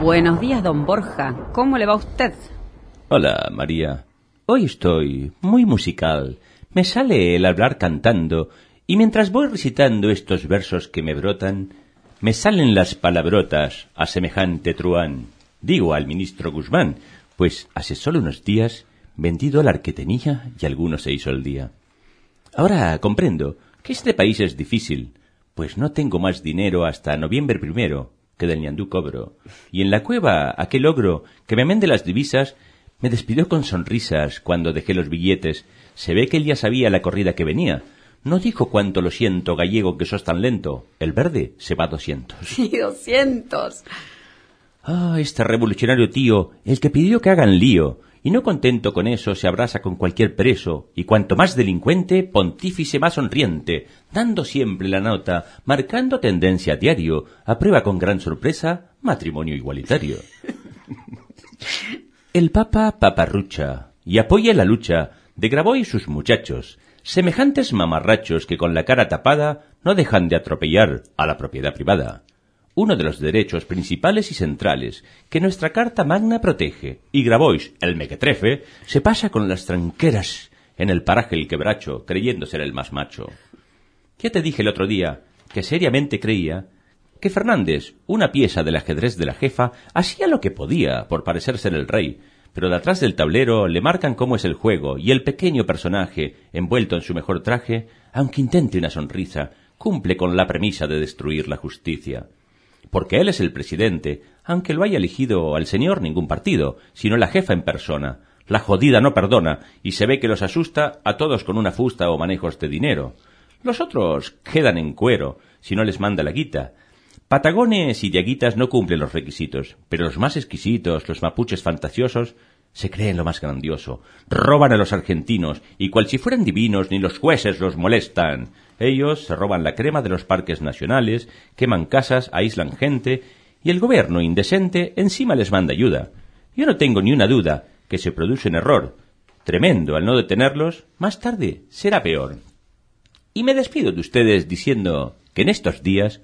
Buenos días, don Borja. ¿Cómo le va usted? Hola, María. Hoy estoy muy musical. Me sale el hablar cantando, y mientras voy recitando estos versos que me brotan, me salen las palabrotas a semejante truán. Digo al ministro Guzmán, pues hace solo unos días vendí dólar que tenía y alguno se hizo el día. Ahora comprendo que este país es difícil, pues no tengo más dinero hasta noviembre primero, que del ñandú cobro. Y en la cueva aquel ogro que me mende las divisas me despidió con sonrisas cuando dejé los billetes. Se ve que él ya sabía la corrida que venía. No dijo cuánto lo siento, gallego, que sos tan lento. El verde se va doscientos. Sí, doscientos. Ah, este revolucionario tío, el que pidió que hagan lío, y no contento con eso se abraza con cualquier preso, y cuanto más delincuente, pontífice más sonriente, dando siempre la nota, marcando tendencia a diario, aprueba con gran sorpresa matrimonio igualitario. El Papa paparrucha, y apoya la lucha de Graboy y sus muchachos, semejantes mamarrachos que con la cara tapada no dejan de atropellar a la propiedad privada uno de los derechos principales y centrales que nuestra Carta Magna protege, y Grabois, el mequetrefe, se pasa con las tranqueras en el paraje el quebracho, creyendo ser el más macho. Ya te dije el otro día que seriamente creía que Fernández, una pieza del ajedrez de la jefa, hacía lo que podía por parecer ser el rey, pero de atrás del tablero le marcan cómo es el juego, y el pequeño personaje, envuelto en su mejor traje, aunque intente una sonrisa, cumple con la premisa de destruir la justicia porque él es el presidente, aunque lo haya elegido al señor ningún partido, sino la jefa en persona. La jodida no perdona, y se ve que los asusta a todos con una fusta o manejos de dinero. Los otros quedan en cuero, si no les manda la guita. Patagones y diaguitas no cumplen los requisitos, pero los más exquisitos, los mapuches fantasiosos, se creen lo más grandioso, roban a los argentinos, y cual si fueran divinos ni los jueces los molestan. Ellos se roban la crema de los parques nacionales, queman casas, aíslan gente, y el gobierno indecente encima les manda ayuda. Yo no tengo ni una duda que se produce un error, tremendo al no detenerlos, más tarde será peor. Y me despido de ustedes diciendo que en estos días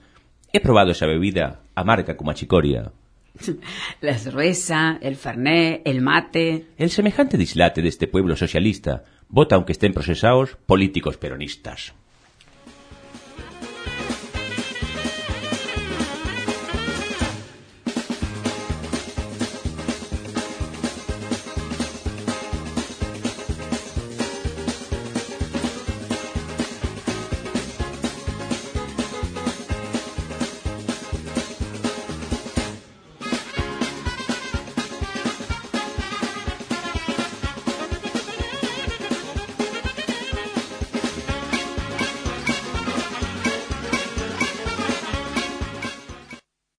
he probado esa bebida amarga como achicoria. La cerveza, el fernet, el mate. El semejante dislate de este pueblo socialista vota aunque estén procesados políticos peronistas.